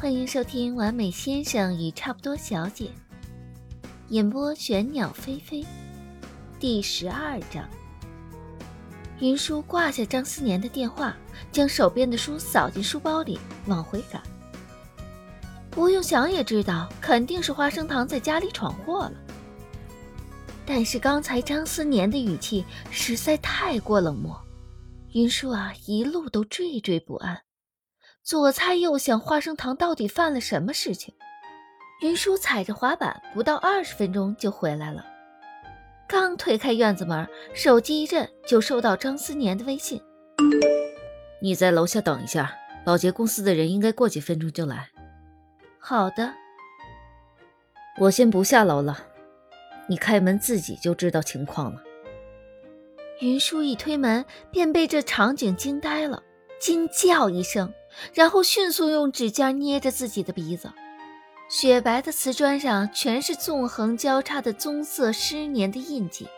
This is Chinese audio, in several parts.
欢迎收听《完美先生与差不多小姐》，演播玄鸟飞飞，第十二章。云舒挂下张思年的电话，将手边的书扫进书包里，往回赶。不用想也知道，肯定是花生糖在家里闯祸了。但是刚才张思年的语气实在太过冷漠，云舒啊，一路都惴惴不安。左猜右想，花生糖到底犯了什么事情？云舒踩着滑板，不到二十分钟就回来了。刚推开院子门，手机一震，就收到张思年的微信：“你在楼下等一下，保洁公司的人应该过几分钟就来。”“好的。”“我先不下楼了，你开门自己就知道情况了。”云舒一推门，便被这场景惊呆了，惊叫一声。然后迅速用指尖捏着自己的鼻子，雪白的瓷砖上全是纵横交叉的棕色湿黏的印记，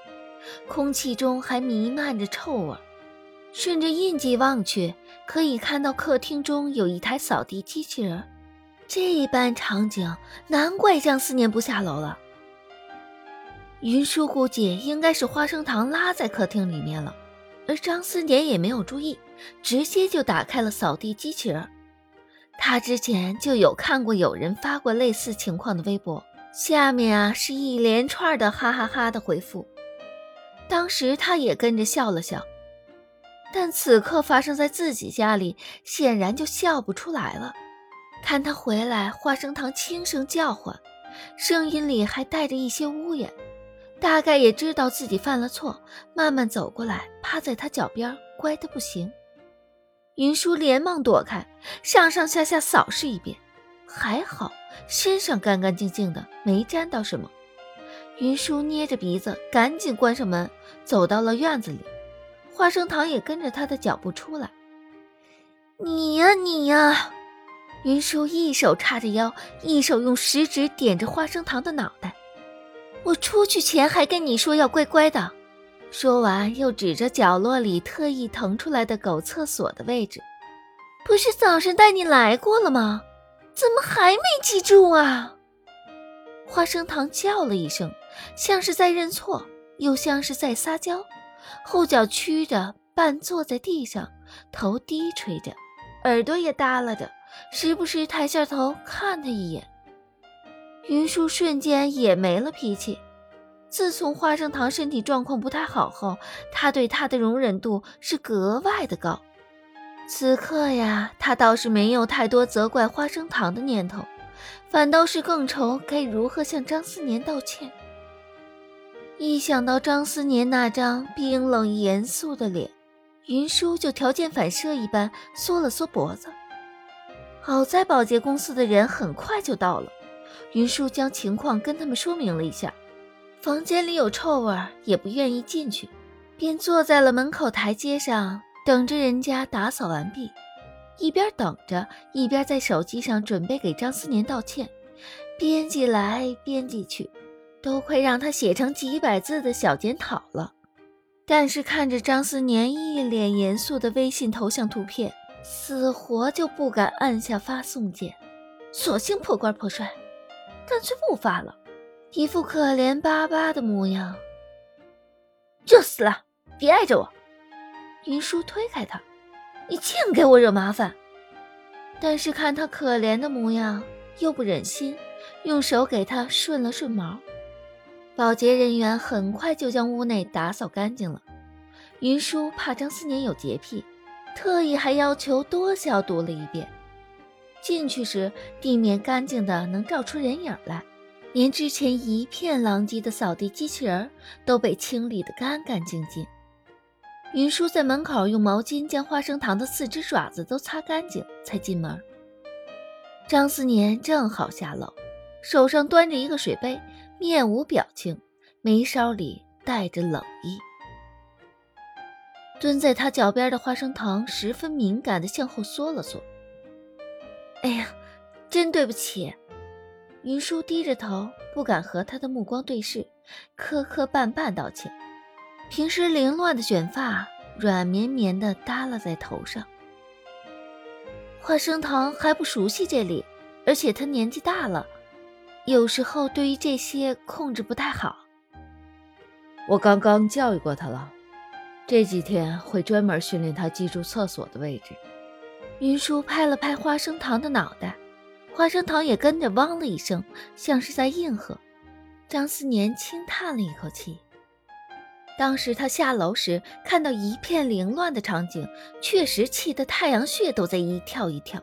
空气中还弥漫着臭味。顺着印记望去，可以看到客厅中有一台扫地机器人。这一般场景，难怪张思年不下楼了。云舒估计应该是花生糖拉在客厅里面了，而张思年也没有注意。直接就打开了扫地机器人。他之前就有看过有人发过类似情况的微博，下面啊是一连串的哈哈哈的回复。当时他也跟着笑了笑，但此刻发生在自己家里，显然就笑不出来了。看他回来，花生糖轻声叫唤，声音里还带着一些呜咽，大概也知道自己犯了错，慢慢走过来，趴在他脚边，乖的不行。云舒连忙躲开，上上下下扫视一遍，还好身上干干净净的，没沾到什么。云舒捏着鼻子，赶紧关上门，走到了院子里。花生糖也跟着他的脚步出来。你呀，你呀！云舒一手叉着腰，一手用食指点着花生糖的脑袋。我出去前还跟你说要乖乖的。说完，又指着角落里特意腾出来的狗厕所的位置：“不是早上带你来过了吗？怎么还没记住啊？”花生糖叫了一声，像是在认错，又像是在撒娇，后脚屈着，半坐在地上，头低垂着，耳朵也耷拉着，时不时抬下头看他一眼。云舒瞬间也没了脾气。自从花生糖身体状况不太好后，他对他的容忍度是格外的高。此刻呀，他倒是没有太多责怪花生糖的念头，反倒是更愁该如何向张思年道歉。一想到张思年那张冰冷严肃的脸，云舒就条件反射一般缩了缩脖子。好在保洁公司的人很快就到了，云舒将情况跟他们说明了一下。房间里有臭味，也不愿意进去，便坐在了门口台阶上，等着人家打扫完毕。一边等着，一边在手机上准备给张思年道歉，编辑来编辑去，都快让他写成几百字的小检讨了。但是看着张思年一脸严肃的微信头像图片，死活就不敢按下发送键，索性破罐破摔，干脆不发了。一副可怜巴巴的模样，就死了！别碍着我。云舒推开他，你净给我惹麻烦。但是看他可怜的模样，又不忍心，用手给他顺了顺毛。保洁人员很快就将屋内打扫干净了。云舒怕张思年有洁癖，特意还要求多消毒了一遍。进去时，地面干净的能照出人影来。连之前一片狼藉的扫地机器人都被清理得干干净净。云舒在门口用毛巾将花生糖的四只爪子都擦干净，才进门。张思年正好下楼，手上端着一个水杯，面无表情，眉梢里带着冷意。蹲在他脚边的花生糖十分敏感地向后缩了缩。“哎呀，真对不起。”云舒低着头，不敢和他的目光对视，磕磕绊绊道歉。平时凌乱的卷发软绵绵的耷拉在头上。花生糖还不熟悉这里，而且他年纪大了，有时候对于这些控制不太好。我刚刚教育过他了，这几天会专门训练他记住厕所的位置。云舒拍了拍花生糖的脑袋，花生糖也跟着汪了一声，像是在应和。张思年轻叹了一口气。当时他下楼时看到一片凌乱的场景，确实气得太阳穴都在一跳一跳。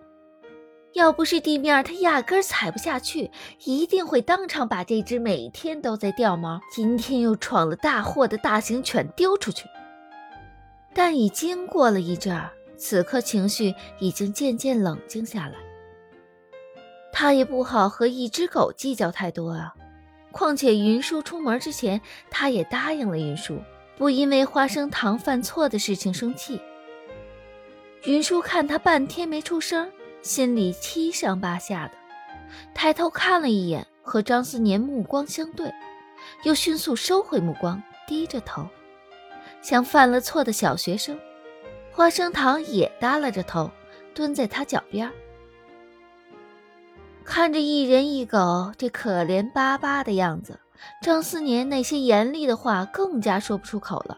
要不是地面他压根踩不下去，一定会当场把这只每天都在掉毛、今天又闯了大祸的大型犬丢出去。但已经过了一阵儿。此刻情绪已经渐渐冷静下来，他也不好和一只狗计较太多啊。况且云舒出门之前，他也答应了云舒，不因为花生糖犯错的事情生气。云舒看他半天没出声，心里七上八下的，抬头看了一眼，和张思年目光相对，又迅速收回目光，低着头，像犯了错的小学生。花生糖也耷拉着头，蹲在他脚边，看着一人一狗这可怜巴巴的样子，张思年那些严厉的话更加说不出口了。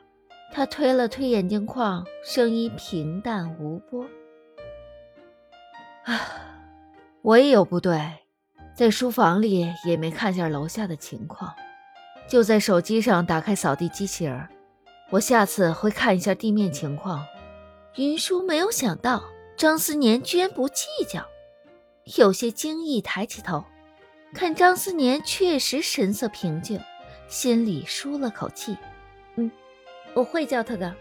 他推了推眼镜框，声音平淡无波：“啊，我也有不对，在书房里也没看见楼下的情况，就在手机上打开扫地机器人。我下次会看一下地面情况。”云舒没有想到张思年居然不计较，有些惊异，抬起头，看张思年确实神色平静，心里舒了口气。嗯，我会叫他的。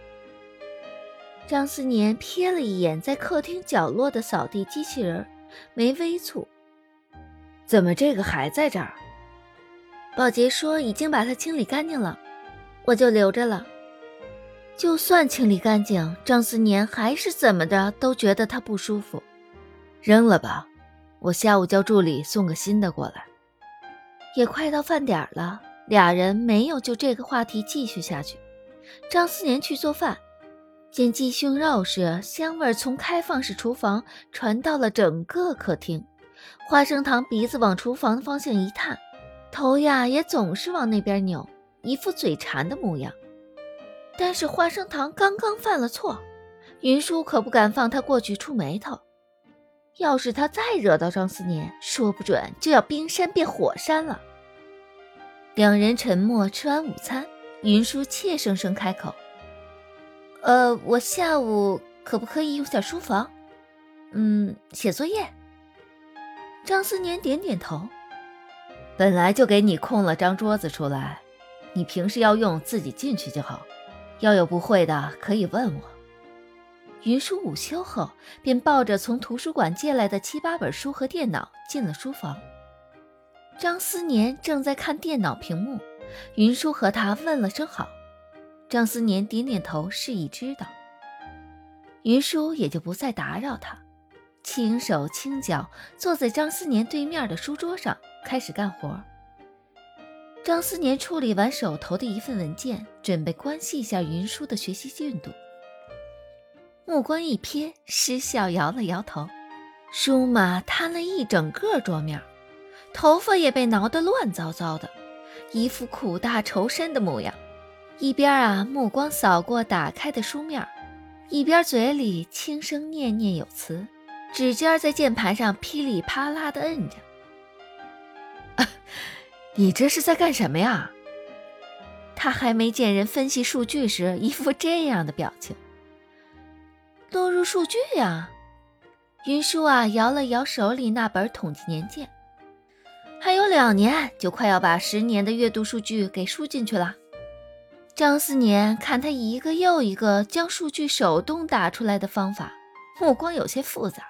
张思年瞥了一眼在客厅角落的扫地机器人，眉微蹙：“怎么这个还在这儿？”保洁说已经把它清理干净了，我就留着了。就算清理干净，张思年还是怎么着都觉得他不舒服。扔了吧，我下午叫助理送个新的过来。也快到饭点了，俩人没有就这个话题继续下去。张思年去做饭，见鸡胸肉时，香味从开放式厨房传到了整个客厅。花生糖鼻子往厨房的方向一探，头呀也总是往那边扭，一副嘴馋的模样。但是花生糖刚刚犯了错，云舒可不敢放他过去触眉头。要是他再惹到张思年，说不准就要冰山变火山了。两人沉默，吃完午餐，云舒怯生生开口：“呃，我下午可不可以用下书房？嗯，写作业。”张思年点点头：“本来就给你空了张桌子出来，你平时要用自己进去就好。”要有不会的，可以问我。云舒午休后便抱着从图书馆借来的七八本书和电脑进了书房。张思年正在看电脑屏幕，云舒和他问了声好，张思年点点头示意知道。云舒也就不再打扰他，轻手轻脚坐在张思年对面的书桌上开始干活。张思年处理完手头的一份文件，准备关心一下云舒的学习进度。目光一瞥，失笑摇了摇头。书码摊了一整个桌面，头发也被挠得乱糟糟的，一副苦大仇深的模样。一边啊，目光扫过打开的书面，一边嘴里轻声念念有词，指尖在键盘上噼里啪啦地摁着。你这是在干什么呀？他还没见人分析数据时一副这样的表情。录入数据呀，云舒啊摇了摇手里那本统计年鉴，还有两年就快要把十年的月度数据给输进去了。张思年看他一个又一个将数据手动打出来的方法，目光有些复杂。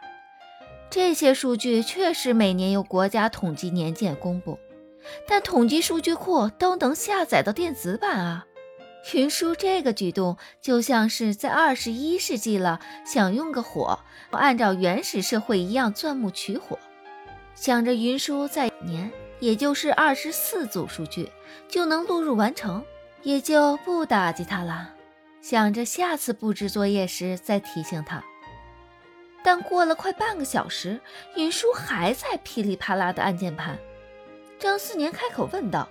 这些数据确实每年由国家统计年鉴公布。但统计数据库都能下载到电子版啊！云舒这个举动就像是在二十一世纪了，想用个火，按照原始社会一样钻木取火。想着云舒在年，也就是二十四组数据就能录入完成，也就不打击他了。想着下次布置作业时再提醒他。但过了快半个小时，云舒还在噼里啪啦的按键盘。张思年开口问道：“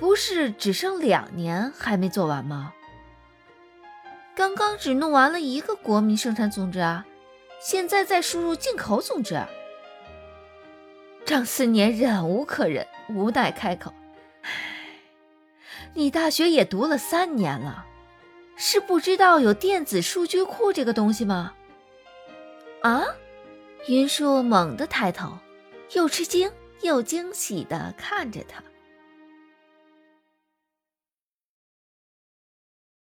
不是只剩两年还没做完吗？刚刚只弄完了一个国民生产总值啊，现在在输入进口总值。”张思年忍无可忍，无奈开口：“，你大学也读了三年了，是不知道有电子数据库这个东西吗？”啊！云舒猛地抬头，又吃惊又惊喜地看着他。